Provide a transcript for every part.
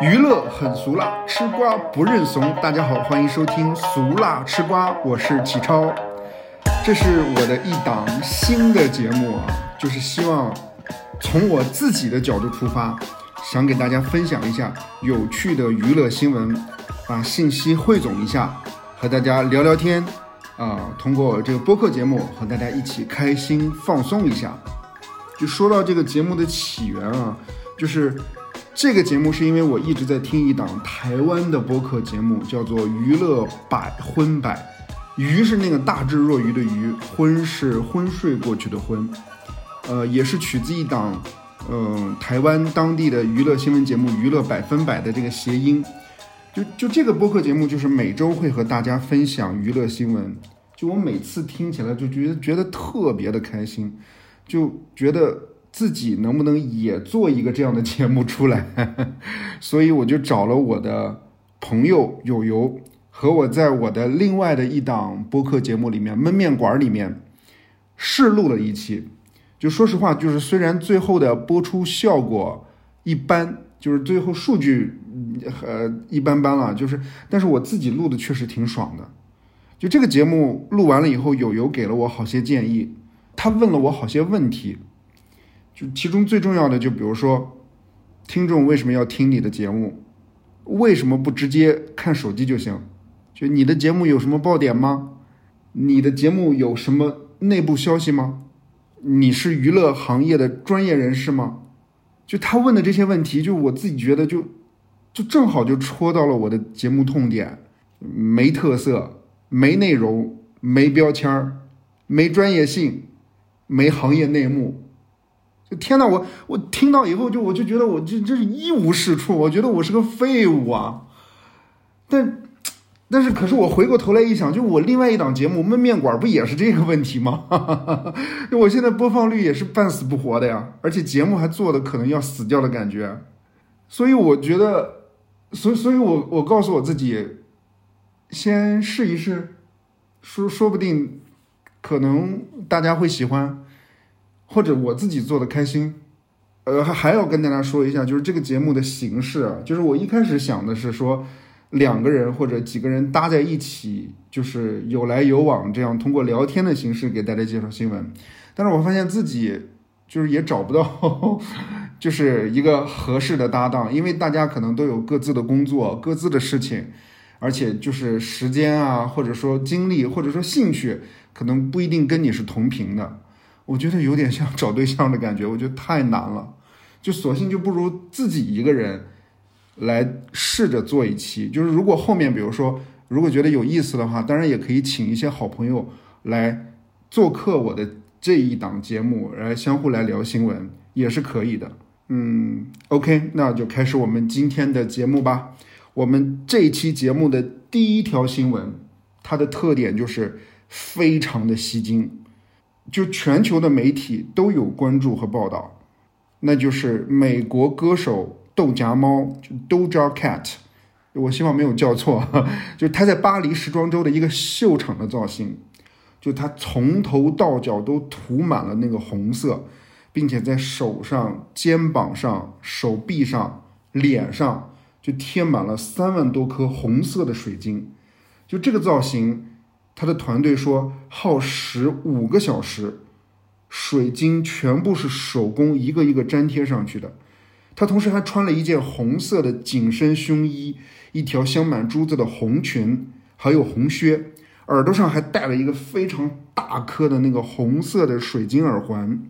娱乐很俗辣，吃瓜不认怂。大家好，欢迎收听《俗辣吃瓜》，我是启超。这是我的一档新的节目啊，就是希望从我自己的角度出发，想给大家分享一下有趣的娱乐新闻，把信息汇总一下，和大家聊聊天啊。通过这个播客节目和大家一起开心放松一下。就说到这个节目的起源啊，就是。这个节目是因为我一直在听一档台湾的播客节目，叫做《娱乐百婚百》，娱是那个大智若愚的愚，昏是昏睡过去的昏，呃，也是取自一档，嗯，台湾当地的娱乐新闻节目《娱乐百分百》的这个谐音。就就这个播客节目，就是每周会和大家分享娱乐新闻。就我每次听起来就觉得觉得特别的开心，就觉得。自己能不能也做一个这样的节目出来？所以我就找了我的朋友友友，和我在我的另外的一档播客节目里面《焖面馆》里面试录了一期。就说实话，就是虽然最后的播出效果一般，就是最后数据呃一般般了，就是但是我自己录的确实挺爽的。就这个节目录完了以后，友友给了我好些建议，他问了我好些问题。就其中最重要的，就比如说，听众为什么要听你的节目？为什么不直接看手机就行？就你的节目有什么爆点吗？你的节目有什么内部消息吗？你是娱乐行业的专业人士吗？就他问的这些问题，就我自己觉得就就正好就戳到了我的节目痛点：没特色，没内容，没标签儿，没专业性，没行业内幕。天呐，我我听到以后就我就觉得我这这是一无是处，我觉得我是个废物啊！但但是可是我回过头来一想，就我另外一档节目《焖面馆》不也是这个问题吗？就 我现在播放率也是半死不活的呀，而且节目还做的可能要死掉的感觉，所以我觉得，所以所以我我告诉我自己，先试一试，说说不定可能大家会喜欢。或者我自己做的开心，呃，还还要跟大家说一下，就是这个节目的形式，就是我一开始想的是说，两个人或者几个人搭在一起，就是有来有往，这样通过聊天的形式给大家介绍新闻。但是我发现自己就是也找不到，就是一个合适的搭档，因为大家可能都有各自的工作、各自的事情，而且就是时间啊，或者说精力，或者说兴趣，可能不一定跟你是同频的。我觉得有点像找对象的感觉，我觉得太难了，就索性就不如自己一个人来试着做一期。就是如果后面比如说如果觉得有意思的话，当然也可以请一些好朋友来做客我的这一档节目，来相互来聊新闻也是可以的。嗯，OK，那就开始我们今天的节目吧。我们这一期节目的第一条新闻，它的特点就是非常的吸睛。就全球的媒体都有关注和报道，那就是美国歌手豆荚猫，就 Doja Cat，我希望没有叫错，就他在巴黎时装周的一个秀场的造型，就他从头到脚都涂满了那个红色，并且在手上、肩膀上、手臂上、脸上就贴满了三万多颗红色的水晶，就这个造型。他的团队说耗时五个小时，水晶全部是手工一个一个粘贴上去的。他同时还穿了一件红色的紧身胸衣，一条镶满珠子的红裙，还有红靴，耳朵上还戴了一个非常大颗的那个红色的水晶耳环。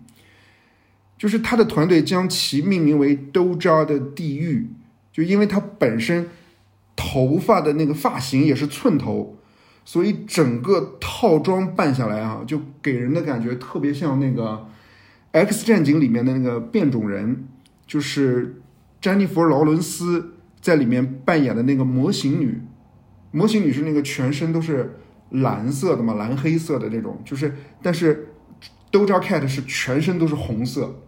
就是他的团队将其命名为“兜扎的地狱”，就因为他本身头发的那个发型也是寸头。所以整个套装扮下来啊，就给人的感觉特别像那个《X 战警》里面的那个变种人，就是詹妮弗·劳伦斯在里面扮演的那个模型女。模型女是那个全身都是蓝色的嘛，蓝黑色的这种，就是但是 Doja Cat 是全身都是红色。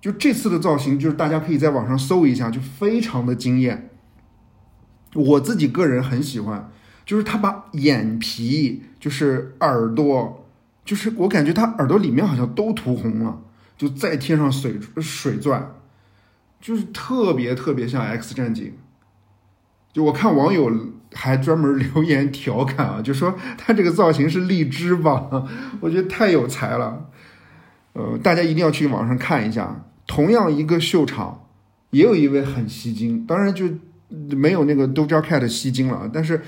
就这次的造型，就是大家可以在网上搜一下，就非常的惊艳。我自己个人很喜欢。就是他把眼皮，就是耳朵，就是我感觉他耳朵里面好像都涂红了，就再贴上水水钻，就是特别特别像 X 战警。就我看网友还专门留言调侃啊，就说他这个造型是荔枝吧？我觉得太有才了。呃，大家一定要去网上看一下。同样一个秀场，也有一位很吸睛，当然就没有那个 Doja Cat 吸睛了。但是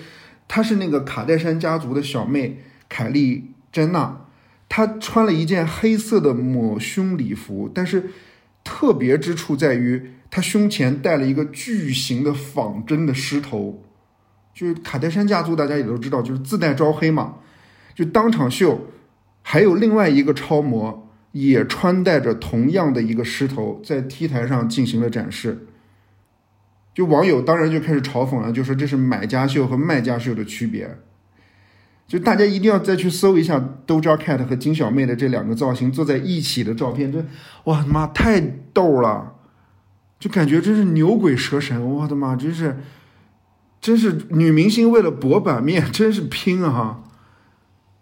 她是那个卡戴珊家族的小妹凯莉珍娜，她穿了一件黑色的抹胸礼服，但是特别之处在于她胸前戴了一个巨型的仿真的狮头。就是卡戴珊家族，大家也都知道，就是自带招黑嘛。就当场秀，还有另外一个超模。也穿戴着同样的一个狮头，在 T 台上进行了展示。就网友当然就开始嘲讽了，就说这是买家秀和卖家秀的区别。就大家一定要再去搜一下 Doja Cat 和金小妹的这两个造型坐在一起的照片，这哇他妈太逗了，就感觉真是牛鬼蛇神，我的妈，真是，真是女明星为了博版面，真是拼啊！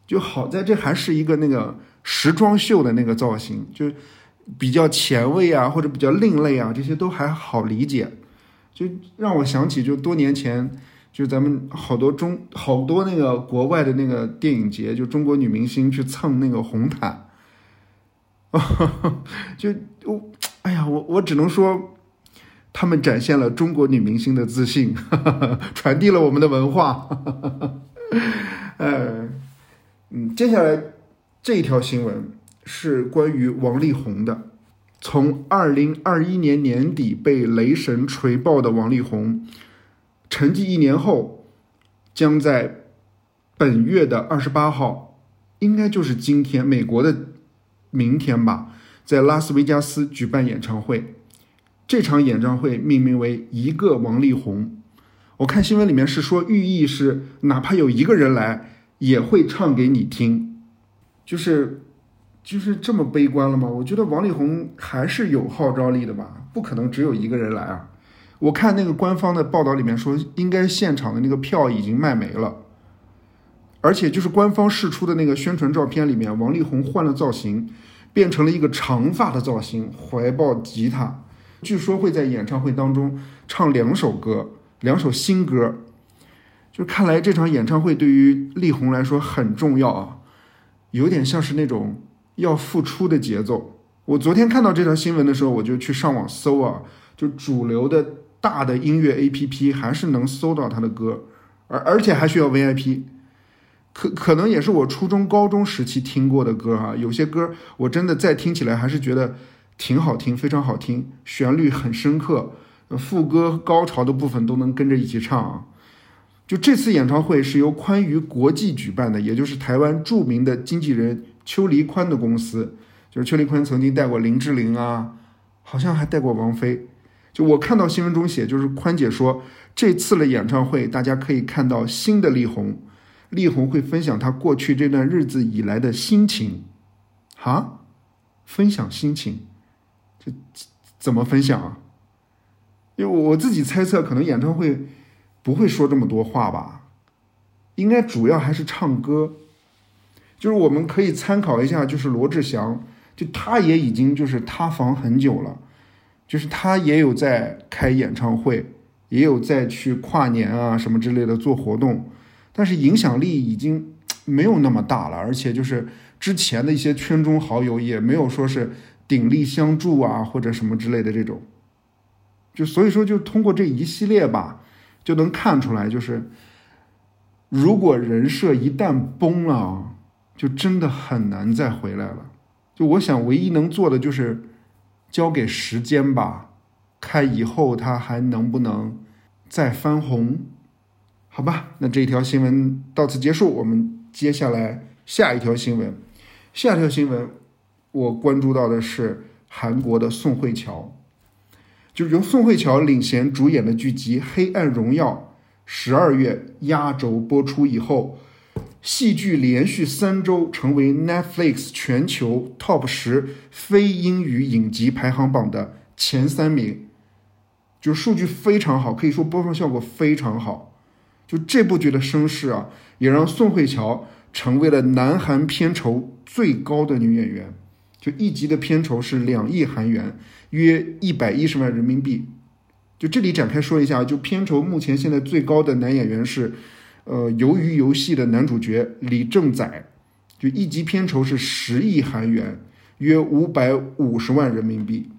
就好在这还是一个那个。时装秀的那个造型，就比较前卫啊，或者比较另类啊，这些都还好理解，就让我想起就多年前，就咱们好多中好多那个国外的那个电影节，就中国女明星去蹭那个红毯，就我哎呀，我我只能说，他们展现了中国女明星的自信，传递了我们的文化，呃，嗯，接下来。这一条新闻是关于王力宏的。从二零二一年年底被雷神锤爆的王力宏，沉寂一年后，将在本月的二十八号，应该就是今天，美国的明天吧，在拉斯维加斯举办演唱会。这场演唱会命名为“一个王力宏”。我看新闻里面是说，寓意是哪怕有一个人来，也会唱给你听。就是，就是这么悲观了吗？我觉得王力宏还是有号召力的吧，不可能只有一个人来啊！我看那个官方的报道里面说，应该现场的那个票已经卖没了，而且就是官方释出的那个宣传照片里面，王力宏换了造型，变成了一个长发的造型，怀抱吉他，据说会在演唱会当中唱两首歌，两首新歌，就看来这场演唱会对于力宏来说很重要啊！有点像是那种要付出的节奏。我昨天看到这条新闻的时候，我就去上网搜啊，就主流的大的音乐 APP 还是能搜到他的歌，而而且还需要 VIP。可可能也是我初中、高中时期听过的歌啊，有些歌我真的再听起来还是觉得挺好听，非常好听，旋律很深刻，副歌高潮的部分都能跟着一起唱啊。就这次演唱会是由宽娱国际举办的，也就是台湾著名的经纪人邱黎宽的公司。就是邱黎宽曾经带过林志玲啊，好像还带过王菲。就我看到新闻中写，就是宽姐说这次的演唱会，大家可以看到新的力宏，力宏会分享他过去这段日子以来的心情。哈，分享心情，这怎么分享啊？因为我自己猜测，可能演唱会。不会说这么多话吧？应该主要还是唱歌。就是我们可以参考一下，就是罗志祥，就他也已经就是塌房很久了，就是他也有在开演唱会，也有在去跨年啊什么之类的做活动，但是影响力已经没有那么大了，而且就是之前的一些圈中好友也没有说是鼎力相助啊或者什么之类的这种，就所以说就通过这一系列吧。就能看出来，就是如果人设一旦崩了，就真的很难再回来了。就我想，唯一能做的就是交给时间吧，看以后他还能不能再翻红，好吧？那这一条新闻到此结束，我们接下来下一条新闻。下一条新闻我关注到的是韩国的宋慧乔。就是由宋慧乔领衔主演的剧集《黑暗荣耀》，十二月压轴播出以后，戏剧连续三周成为 Netflix 全球 Top 十非英语影集排行榜的前三名，就数据非常好，可以说播放效果非常好。就这部剧的声势啊，也让宋慧乔成为了南韩片酬最高的女演员，就一集的片酬是两亿韩元，约一百一十万人民币。就这里展开说一下，就片酬目前现在最高的男演员是，呃，《鱿鱼游戏》的男主角李正宰，就一集片酬是十亿韩元，约五百五十万人民币。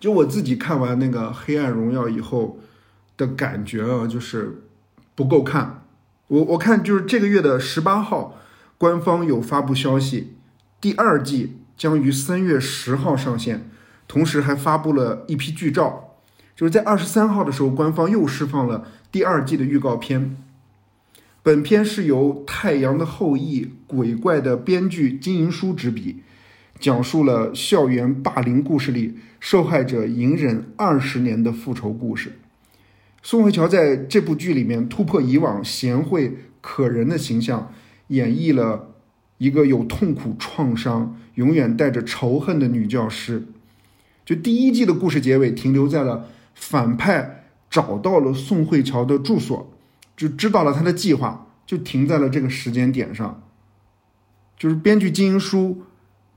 就我自己看完那个《黑暗荣耀》以后的感觉啊，就是不够看。我我看就是这个月的十八号，官方有发布消息，第二季将于三月十号上线，同时还发布了一批剧照。就是在二十三号的时候，官方又释放了第二季的预告片。本片是由《太阳的后裔》鬼怪的编剧金银书执笔，讲述了校园霸凌故事里受害者隐忍二十年的复仇故事。宋慧乔在这部剧里面突破以往贤惠可人的形象，演绎了一个有痛苦创伤、永远带着仇恨的女教师。就第一季的故事结尾停留在了。反派找到了宋慧乔的住所，就知道了他的计划，就停在了这个时间点上。就是编剧金英书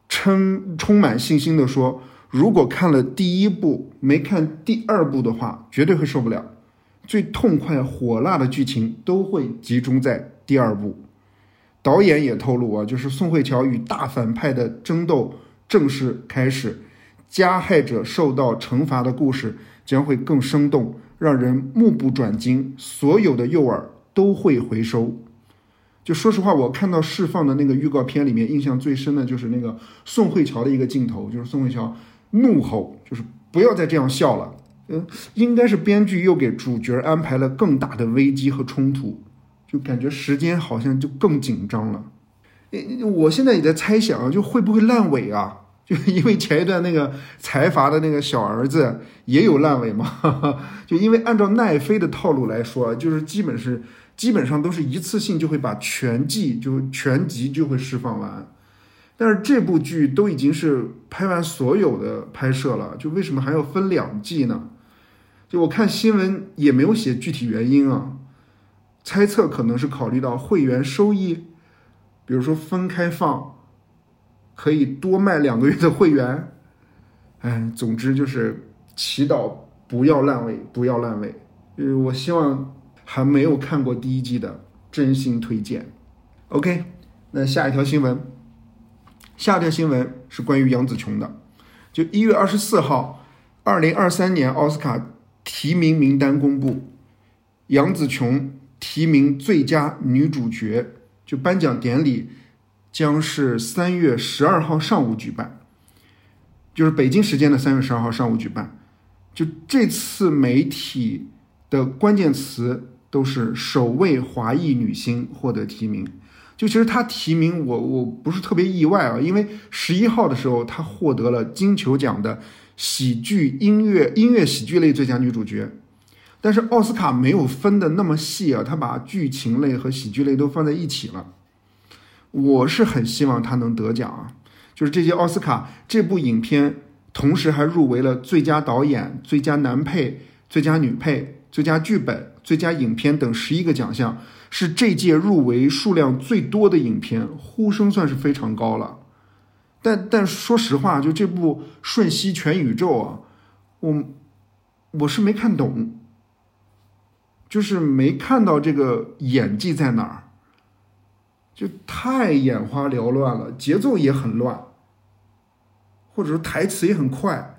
称充满信心的说：“如果看了第一部没看第二部的话，绝对会受不了。最痛快火辣的剧情都会集中在第二部。”导演也透露啊，就是宋慧乔与大反派的争斗正式开始，加害者受到惩罚的故事。将会更生动，让人目不转睛，所有的诱饵都会回收。就说实话，我看到释放的那个预告片里面，印象最深的就是那个宋慧乔的一个镜头，就是宋慧乔怒吼，就是不要再这样笑了。嗯，应该是编剧又给主角安排了更大的危机和冲突，就感觉时间好像就更紧张了。我现在也在猜想，就会不会烂尾啊？就因为前一段那个财阀的那个小儿子也有烂尾嘛，就因为按照奈飞的套路来说，就是基本是基本上都是一次性就会把全季就全集就会释放完，但是这部剧都已经是拍完所有的拍摄了，就为什么还要分两季呢？就我看新闻也没有写具体原因啊，猜测可能是考虑到会员收益，比如说分开放。可以多卖两个月的会员，哎，总之就是祈祷不要烂尾，不要烂尾。呃，我希望还没有看过第一季的真心推荐。OK，那下一条新闻，下一条新闻是关于杨紫琼的。就一月二十四号，二零二三年奥斯卡提名名单公布，杨紫琼提名最佳女主角，就颁奖典礼。将是三月十二号上午举办，就是北京时间的三月十二号上午举办。就这次媒体的关键词都是首位华裔女星获得提名。就其实她提名我我不是特别意外啊，因为十一号的时候她获得了金球奖的喜剧音乐音乐喜剧类最佳女主角，但是奥斯卡没有分的那么细啊，他把剧情类和喜剧类都放在一起了。我是很希望他能得奖啊！就是这些奥斯卡这部影片，同时还入围了最佳导演、最佳男配、最佳女配、最佳剧本、最佳影片等十一个奖项，是这届入围数量最多的影片，呼声算是非常高了。但但说实话，就这部《瞬息全宇宙》啊，我我是没看懂，就是没看到这个演技在哪儿。就太眼花缭乱了，节奏也很乱，或者说台词也很快，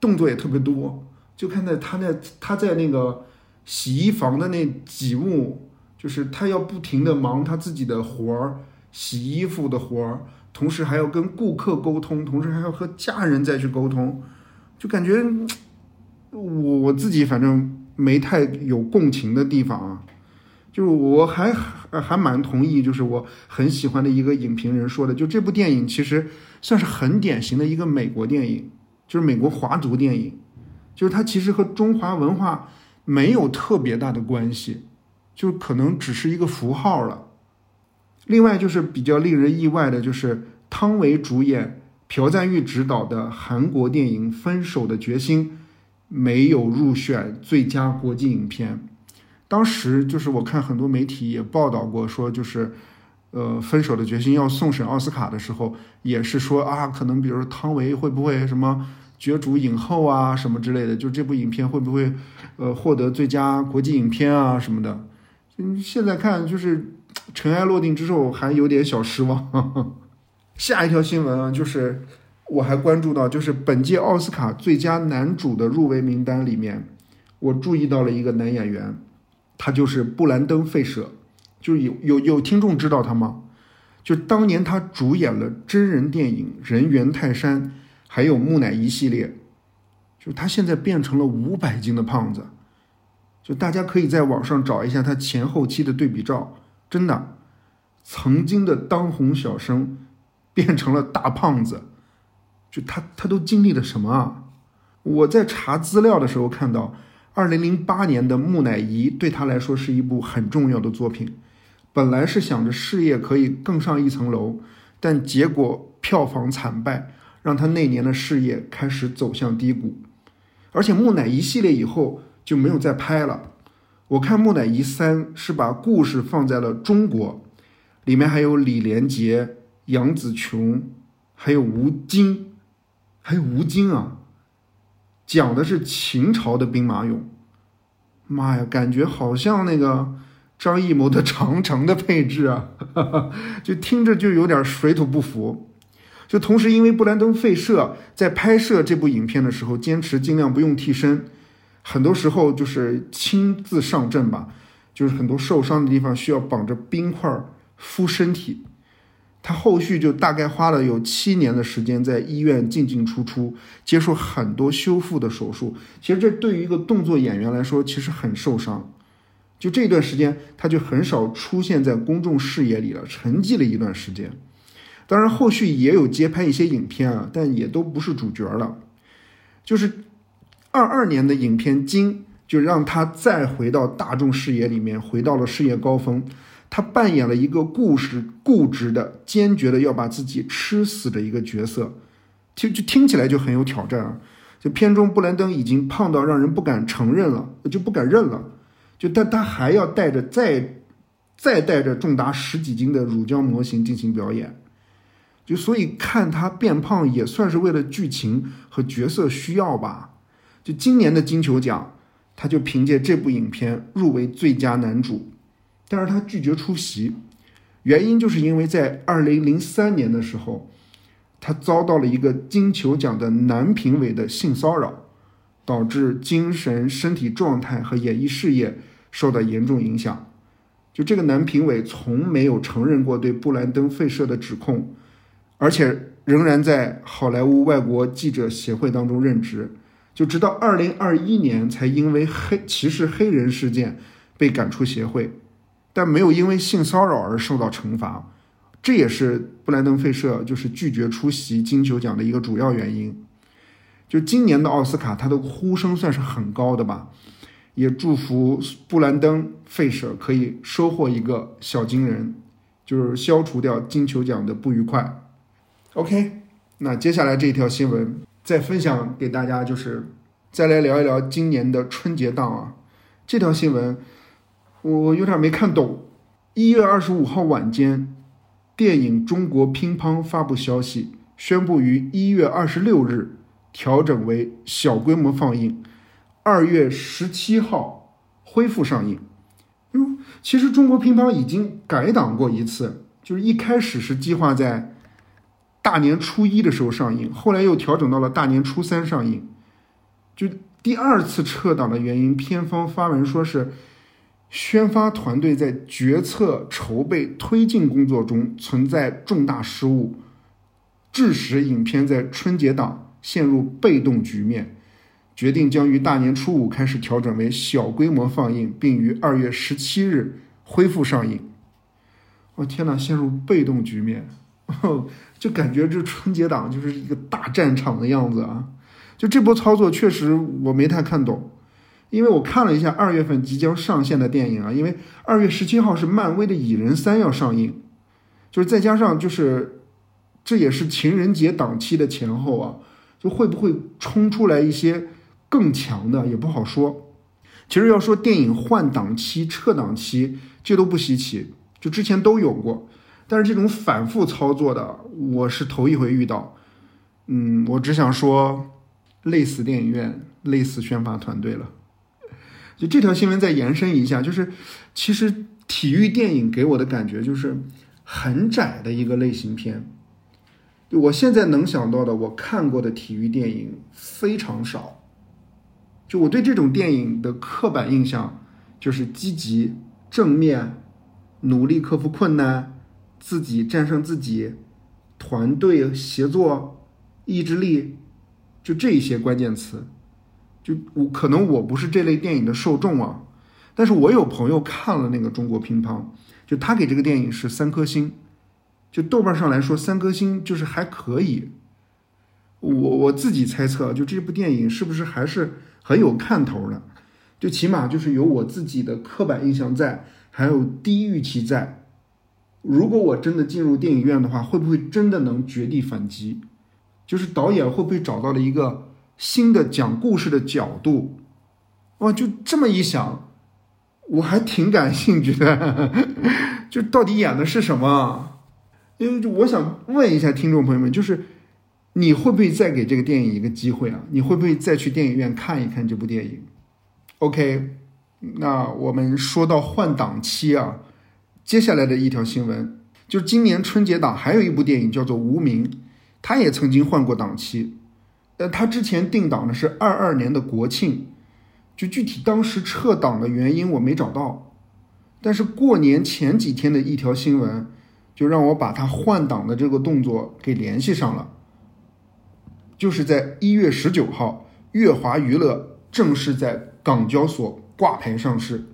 动作也特别多。就看在他那他在那个洗衣房的那几幕，就是他要不停的忙他自己的活儿，洗衣服的活儿，同时还要跟顾客沟通，同时还要和家人再去沟通，就感觉我我自己反正没太有共情的地方啊。就是我还还蛮同意，就是我很喜欢的一个影评人说的，就这部电影其实算是很典型的一个美国电影，就是美国华族电影，就是它其实和中华文化没有特别大的关系，就可能只是一个符号了。另外就是比较令人意外的，就是汤唯主演、朴赞玉执导的韩国电影《分手的决心》没有入选最佳国际影片。当时就是我看很多媒体也报道过，说就是，呃分手的决心要送审奥斯卡的时候，也是说啊，可能比如说汤唯会不会什么角逐影后啊什么之类的，就这部影片会不会呃获得最佳国际影片啊什么的。嗯，现在看就是尘埃落定之后，还有点小失望。下一条新闻啊，就是我还关注到，就是本届奥斯卡最佳男主的入围名单里面，我注意到了一个男演员，他就是布兰登·费舍。就是有有有听众知道他吗？就当年他主演了真人电影《人猿泰山》，还有木乃伊系列。就他现在变成了五百斤的胖子。就大家可以在网上找一下他前后期的对比照，真的，曾经的当红小生变成了大胖子，就他他都经历了什么啊？我在查资料的时候看到，二零零八年的《木乃伊》对他来说是一部很重要的作品，本来是想着事业可以更上一层楼，但结果票房惨败，让他那年的事业开始走向低谷，而且《木乃伊》系列以后。就没有再拍了。我看《木乃伊三》是把故事放在了中国，里面还有李连杰、杨紫琼，还有吴京，还有吴京啊，讲的是秦朝的兵马俑。妈呀，感觉好像那个张艺谋的《长城》的配置啊，就听着就有点水土不服。就同时，因为布兰登·费舍在拍摄这部影片的时候，坚持尽量不用替身。很多时候就是亲自上阵吧，就是很多受伤的地方需要绑着冰块敷身体。他后续就大概花了有七年的时间在医院进进出出，接受很多修复的手术。其实这对于一个动作演员来说，其实很受伤。就这段时间，他就很少出现在公众视野里了，沉寂了一段时间。当然，后续也有接拍一些影片啊，但也都不是主角了，就是。二二年的影片《金》就让他再回到大众视野里面，回到了事业高峰。他扮演了一个故事固执的、坚决的要把自己吃死的一个角色，就就听起来就很有挑战啊！就片中布兰登已经胖到让人不敢承认了，就不敢认了。就但他还要带着再再带着重达十几斤的乳胶模型进行表演，就所以看他变胖也算是为了剧情和角色需要吧。就今年的金球奖，他就凭借这部影片入围最佳男主，但是他拒绝出席，原因就是因为在二零零三年的时候，他遭到了一个金球奖的男评委的性骚扰，导致精神身体状态和演艺事业受到严重影响。就这个男评委从没有承认过对布兰登·费舍的指控，而且仍然在好莱坞外国记者协会当中任职。就直到二零二一年才因为黑歧视黑人事件被赶出协会，但没有因为性骚扰而受到惩罚，这也是布兰登·费舍就是拒绝出席金球奖的一个主要原因。就今年的奥斯卡，他的呼声算是很高的吧，也祝福布兰登·费舍可以收获一个小金人，就是消除掉金球奖的不愉快。OK，那接下来这条新闻。再分享给大家，就是再来聊一聊今年的春节档啊。这条新闻我有点没看懂。一月二十五号晚间，电影《中国乒乓》发布消息，宣布于一月二十六日调整为小规模放映，二月十七号恢复上映。哟，其实《中国乒乓》已经改档过一次，就是一开始是计划在。大年初一的时候上映，后来又调整到了大年初三上映。就第二次撤档的原因，片方发文说是宣发团队在决策、筹备、推进工作中存在重大失误，致使影片在春节档陷入被动局面，决定将于大年初五开始调整为小规模放映，并于二月十七日恢复上映。我天哪，陷入被动局面！就感觉这春节档就是一个大战场的样子啊！就这波操作确实我没太看懂，因为我看了一下二月份即将上线的电影啊，因为二月十七号是漫威的蚁人三要上映，就是再加上就是这也是情人节档期的前后啊，就会不会冲出来一些更强的也不好说。其实要说电影换档期、撤档期，这都不稀奇，就之前都有过。但是这种反复操作的，我是头一回遇到。嗯，我只想说，累死电影院，累死宣发团队了。就这条新闻再延伸一下，就是其实体育电影给我的感觉就是很窄的一个类型片。我现在能想到的，我看过的体育电影非常少。就我对这种电影的刻板印象，就是积极、正面、努力克服困难、自己战胜自己、团队协作、意志力，就这一些关键词。就我可能我不是这类电影的受众啊，但是我有朋友看了那个中国乒乓，就他给这个电影是三颗星，就豆瓣上来说三颗星就是还可以。我我自己猜测，就这部电影是不是还是很有看头的？就起码就是有我自己的刻板印象在，还有低预期在。如果我真的进入电影院的话，会不会真的能绝地反击？就是导演会不会找到了一个？新的讲故事的角度，哇，就这么一想，我还挺感兴趣的。就到底演的是什么？因为就我想问一下听众朋友们，就是你会不会再给这个电影一个机会啊？你会不会再去电影院看一看这部电影？OK，那我们说到换档期啊，接下来的一条新闻，就今年春节档还有一部电影叫做《无名》，它也曾经换过档期。呃，他之前定档的是二二年的国庆，就具体当时撤档的原因我没找到，但是过年前几天的一条新闻，就让我把他换档的这个动作给联系上了，就是在一月十九号，乐华娱乐正式在港交所挂牌上市。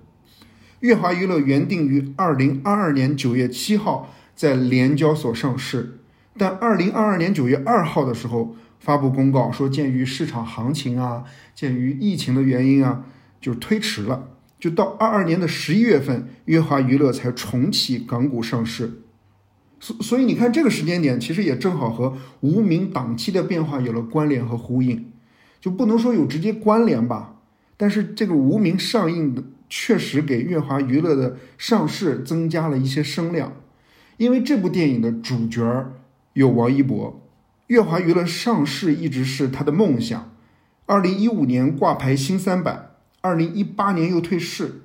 乐华娱乐原定于二零二二年九月七号在联交所上市，但二零二二年九月二号的时候。发布公告说，鉴于市场行情啊，鉴于疫情的原因啊，就推迟了。就到二二年的十一月份，乐华娱乐才重启港股上市。所所以你看，这个时间点其实也正好和无名档期的变化有了关联和呼应。就不能说有直接关联吧，但是这个无名上映的确实给乐华娱乐的上市增加了一些声量，因为这部电影的主角有王一博。乐华娱乐上市一直是他的梦想。二零一五年挂牌新三板，二零一八年又退市。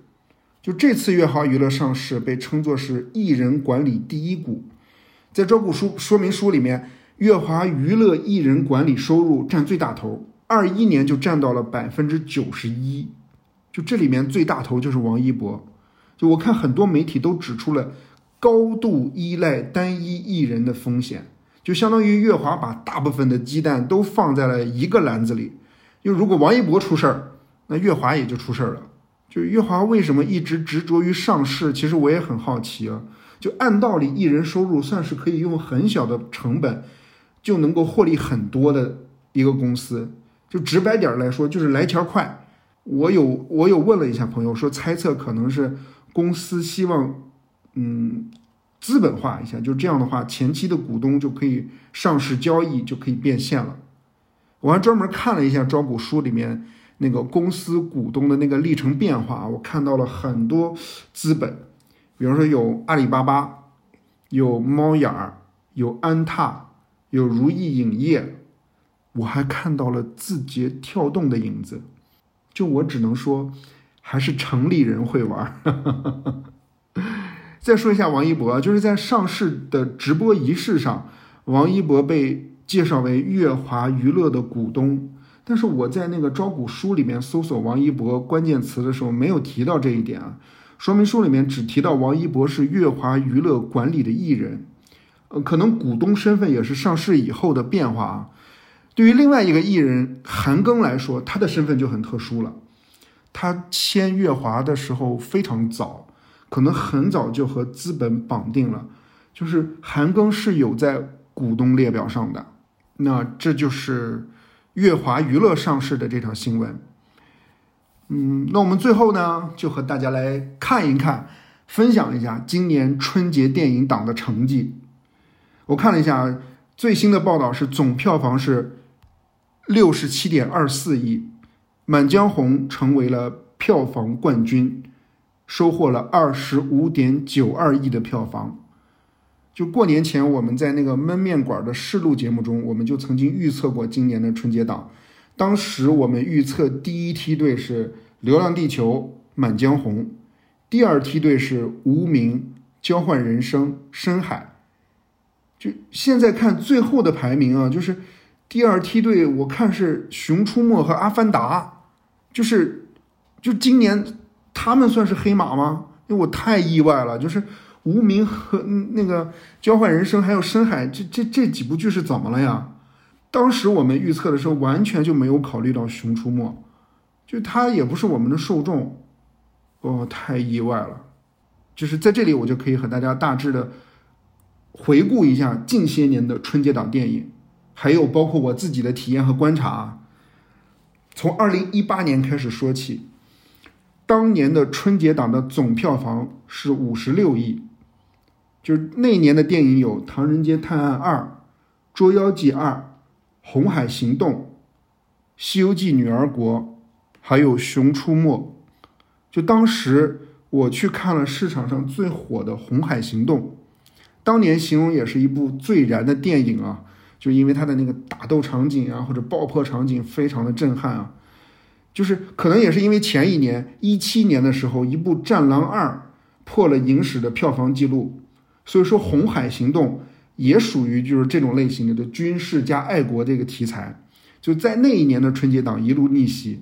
就这次乐华娱乐上市，被称作是艺人管理第一股。在招股书说明书里面，乐华娱乐艺人管理收入占最大头，二一年就占到了百分之九十一。就这里面最大头就是王一博。就我看很多媒体都指出了高度依赖单一艺人的风险。就相当于乐华把大部分的鸡蛋都放在了一个篮子里，就如果王一博出事儿，那乐华也就出事儿了。就乐华为什么一直执着于上市？其实我也很好奇啊。就按道理，艺人收入算是可以用很小的成本就能够获利很多的一个公司。就直白点来说，就是来钱儿快。我有我有问了一下朋友，说猜测可能是公司希望，嗯。资本化一下，就这样的话，前期的股东就可以上市交易，就可以变现了。我还专门看了一下招股书里面那个公司股东的那个历程变化，我看到了很多资本，比如说有阿里巴巴，有猫眼儿，有安踏，有如意影业，我还看到了字节跳动的影子。就我只能说，还是城里人会玩。再说一下王一博，就是在上市的直播仪式上，王一博被介绍为乐华娱乐的股东。但是我在那个招股书里面搜索王一博关键词的时候，没有提到这一点啊。说明书里面只提到王一博是乐华娱乐管理的艺人，呃，可能股东身份也是上市以后的变化啊。对于另外一个艺人韩庚来说，他的身份就很特殊了，他签乐华的时候非常早。可能很早就和资本绑定了，就是韩庚是有在股东列表上的，那这就是乐华娱乐上市的这条新闻。嗯，那我们最后呢，就和大家来看一看，分享一下今年春节电影档的成绩。我看了一下最新的报道，是总票房是六十七点二四亿，《满江红》成为了票房冠军。收获了二十五点九二亿的票房，就过年前，我们在那个焖面馆的试录节目中，我们就曾经预测过今年的春节档。当时我们预测第一梯队是《流浪地球》《满江红》，第二梯队是《无名》《交换人生》《深海》。就现在看最后的排名啊，就是第二梯队，我看是《熊出没》和《阿凡达》，就是就今年他们算是黑马吗？因为我太意外了，就是。无名和那个交换人生，还有深海，这这这几部剧是怎么了呀？当时我们预测的时候，完全就没有考虑到熊出没，就它也不是我们的受众，哦，太意外了。就是在这里，我就可以和大家大致的回顾一下近些年的春节档电影，还有包括我自己的体验和观察。啊从二零一八年开始说起，当年的春节档的总票房是五十六亿。就是那年的电影有《唐人街探案二》《捉妖记二》《红海行动》《西游记女儿国》，还有《熊出没》。就当时我去看了市场上最火的《红海行动》，当年形容也是一部最燃的电影啊！就因为它的那个打斗场景啊，或者爆破场景非常的震撼啊。就是可能也是因为前一年一七年的时候，一部《战狼二》破了影史的票房记录。所以说，《红海行动》也属于就是这种类型的军事加爱国这个题材，就在那一年的春节档一路逆袭。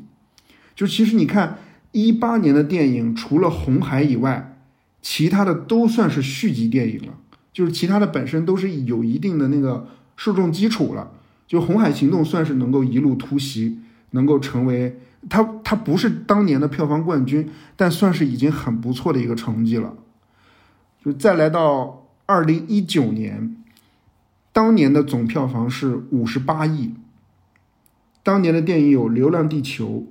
就其实你看，一八年的电影除了《红海》以外，其他的都算是续集电影了，就是其他的本身都是有一定的那个受众基础了。就《红海行动》算是能够一路突袭，能够成为它它不是当年的票房冠军，但算是已经很不错的一个成绩了。就再来到二零一九年，当年的总票房是五十八亿。当年的电影有《流浪地球》《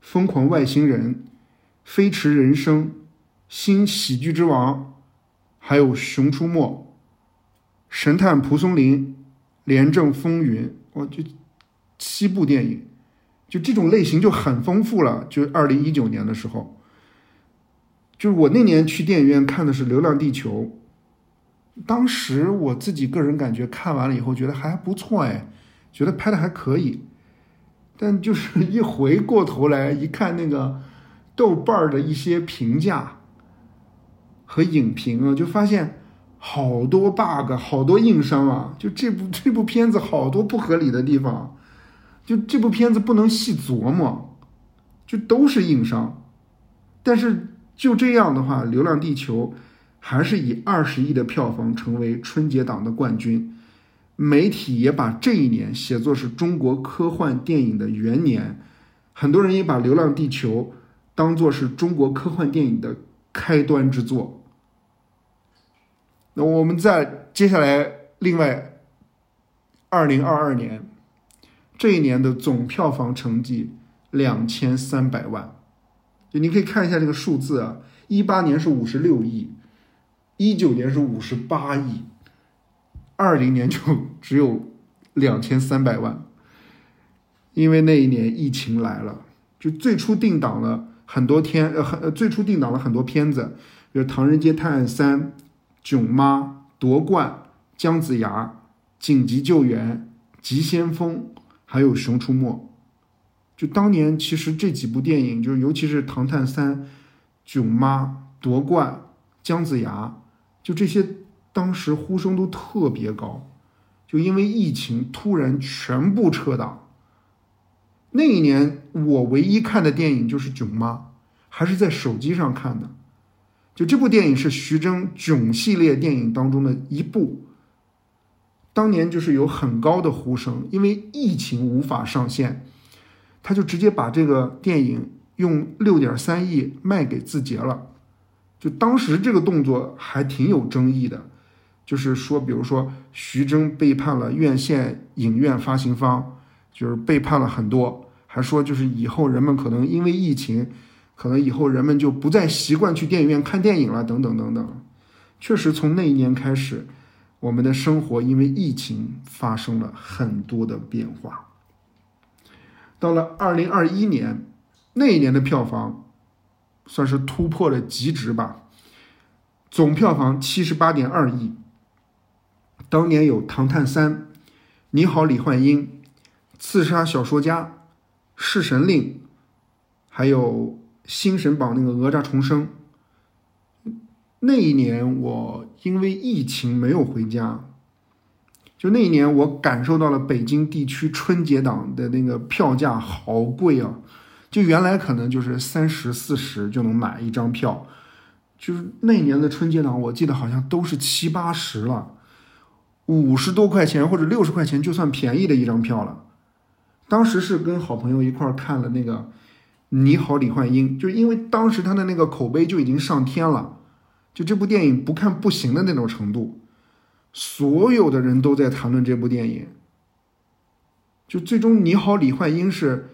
疯狂外星人》《飞驰人生》《新喜剧之王》，还有《熊出没》《神探蒲松龄》《廉政风云》。哇，就七部电影，就这种类型就很丰富了。就二零一九年的时候。就是我那年去电影院看的是《流浪地球》，当时我自己个人感觉看完了以后觉得还不错哎，觉得拍的还可以，但就是一回过头来一看那个豆瓣的一些评价和影评啊，就发现好多 bug，好多硬伤啊！就这部这部片子好多不合理的地方，就这部片子不能细琢磨，就都是硬伤，但是。就这样的话，《流浪地球》还是以二十亿的票房成为春节档的冠军。媒体也把这一年写作是中国科幻电影的元年，很多人也把《流浪地球》当做是中国科幻电影的开端之作。那我们在接下来，另外，二零二二年这一年的总票房成绩两千三百万。就你可以看一下这个数字啊，一八年是五十六亿，一九年是五十八亿，二零年就只有两千三百万。因为那一年疫情来了，就最初定档了很多天，呃，很最初定档了很多片子，比如《唐人街探案三》《囧妈》《夺冠》《姜子牙》《紧急救援》《急先锋》，还有《熊出没》。就当年其实这几部电影，就是尤其是《唐探三》《囧妈》《夺冠》《姜子牙》，就这些当时呼声都特别高，就因为疫情突然全部撤档。那一年我唯一看的电影就是《囧妈》，还是在手机上看的。就这部电影是徐峥《囧》系列电影当中的一部，当年就是有很高的呼声，因为疫情无法上线。他就直接把这个电影用六点三亿卖给字节了，就当时这个动作还挺有争议的，就是说，比如说徐峥背叛了院线影院发行方，就是背叛了很多，还说就是以后人们可能因为疫情，可能以后人们就不再习惯去电影院看电影了，等等等等。确实，从那一年开始，我们的生活因为疫情发生了很多的变化。到了二零二一年，那一年的票房算是突破了极值吧，总票房七十八点二亿，当年有《唐探三》《你好，李焕英》《刺杀小说家》《弑神令》，还有新神榜那个哪吒重生。那一年我因为疫情没有回家，就那一年我感受到了北京地区春节档的那个票价好贵啊！就原来可能就是三十四十就能买一张票，就是那年的春节档，我记得好像都是七八十了，五十多块钱或者六十块钱就算便宜的一张票了。当时是跟好朋友一块儿看了那个《你好，李焕英》，就是因为当时他的那个口碑就已经上天了。就这部电影不看不行的那种程度，所有的人都在谈论这部电影。就最终《你好，李焕英》是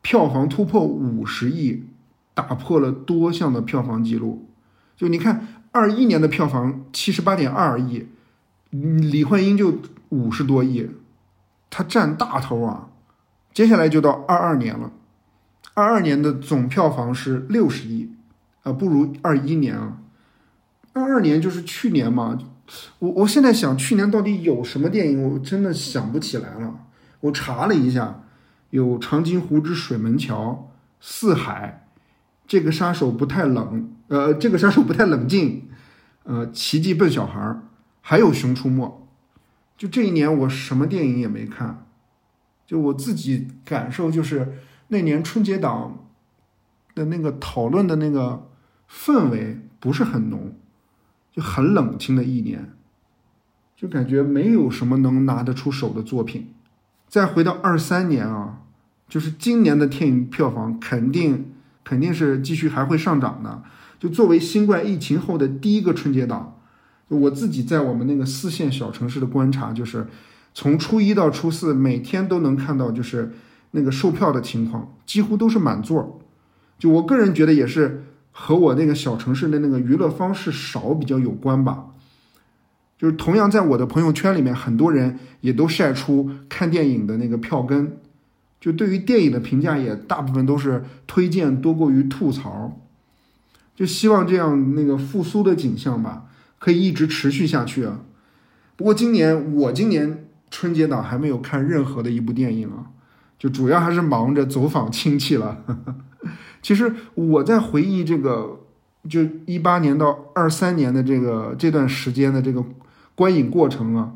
票房突破五十亿，打破了多项的票房记录。就你看，二一年的票房七十八点二亿，李焕英就五十多亿，它占大头啊。接下来就到二二年了，二二年的总票房是六十亿。不如二一年啊，二二年就是去年嘛。我我现在想，去年到底有什么电影？我真的想不起来了。我查了一下，有《长津湖之水门桥》《四海》，这个杀手不太冷，呃，这个杀手不太冷静，呃，《奇迹笨小孩》，还有《熊出没》。就这一年，我什么电影也没看。就我自己感受，就是那年春节档的那个讨论的那个。氛围不是很浓，就很冷清的一年，就感觉没有什么能拿得出手的作品。再回到二三年啊，就是今年的电影票房肯定肯定是继续还会上涨的。就作为新冠疫情后的第一个春节档，我自己在我们那个四线小城市的观察，就是从初一到初四，每天都能看到就是那个售票的情况，几乎都是满座。就我个人觉得也是。和我那个小城市的那个娱乐方式少比较有关吧，就是同样在我的朋友圈里面，很多人也都晒出看电影的那个票根，就对于电影的评价也大部分都是推荐多过于吐槽，就希望这样那个复苏的景象吧，可以一直持续下去啊。不过今年我今年春节档还没有看任何的一部电影啊，就主要还是忙着走访亲戚了。其实我在回忆这个，就一八年到二三年的这个这段时间的这个观影过程啊，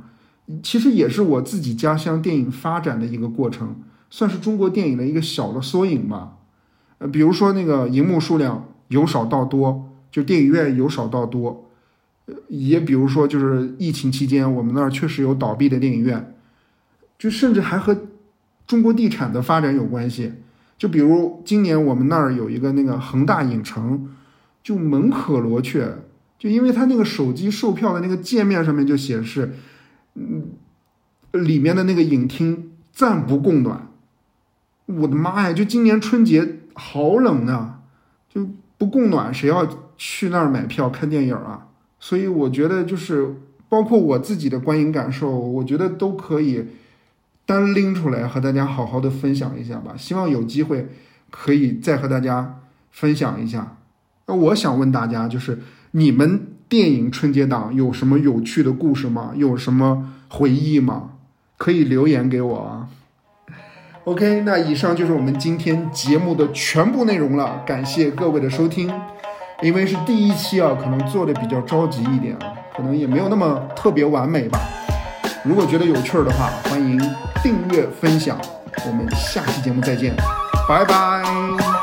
其实也是我自己家乡电影发展的一个过程，算是中国电影的一个小的缩影吧。呃，比如说那个银幕数量由少到多，就电影院由少到多，呃，也比如说就是疫情期间我们那儿确实有倒闭的电影院，就甚至还和中国地产的发展有关系。就比如今年我们那儿有一个那个恒大影城，就门可罗雀，就因为它那个手机售票的那个界面上面就显示，嗯，里面的那个影厅暂不供暖。我的妈呀！就今年春节好冷啊，就不供暖，谁要去那儿买票看电影啊？所以我觉得就是包括我自己的观影感受，我觉得都可以。单拎出来和大家好好的分享一下吧，希望有机会可以再和大家分享一下。那我想问大家，就是你们电影春节档有什么有趣的故事吗？有什么回忆吗？可以留言给我啊。OK，那以上就是我们今天节目的全部内容了，感谢各位的收听。因为是第一期啊，可能做的比较着急一点啊，可能也没有那么特别完美吧。如果觉得有趣儿的话，欢迎订阅分享。我们下期节目再见，拜拜。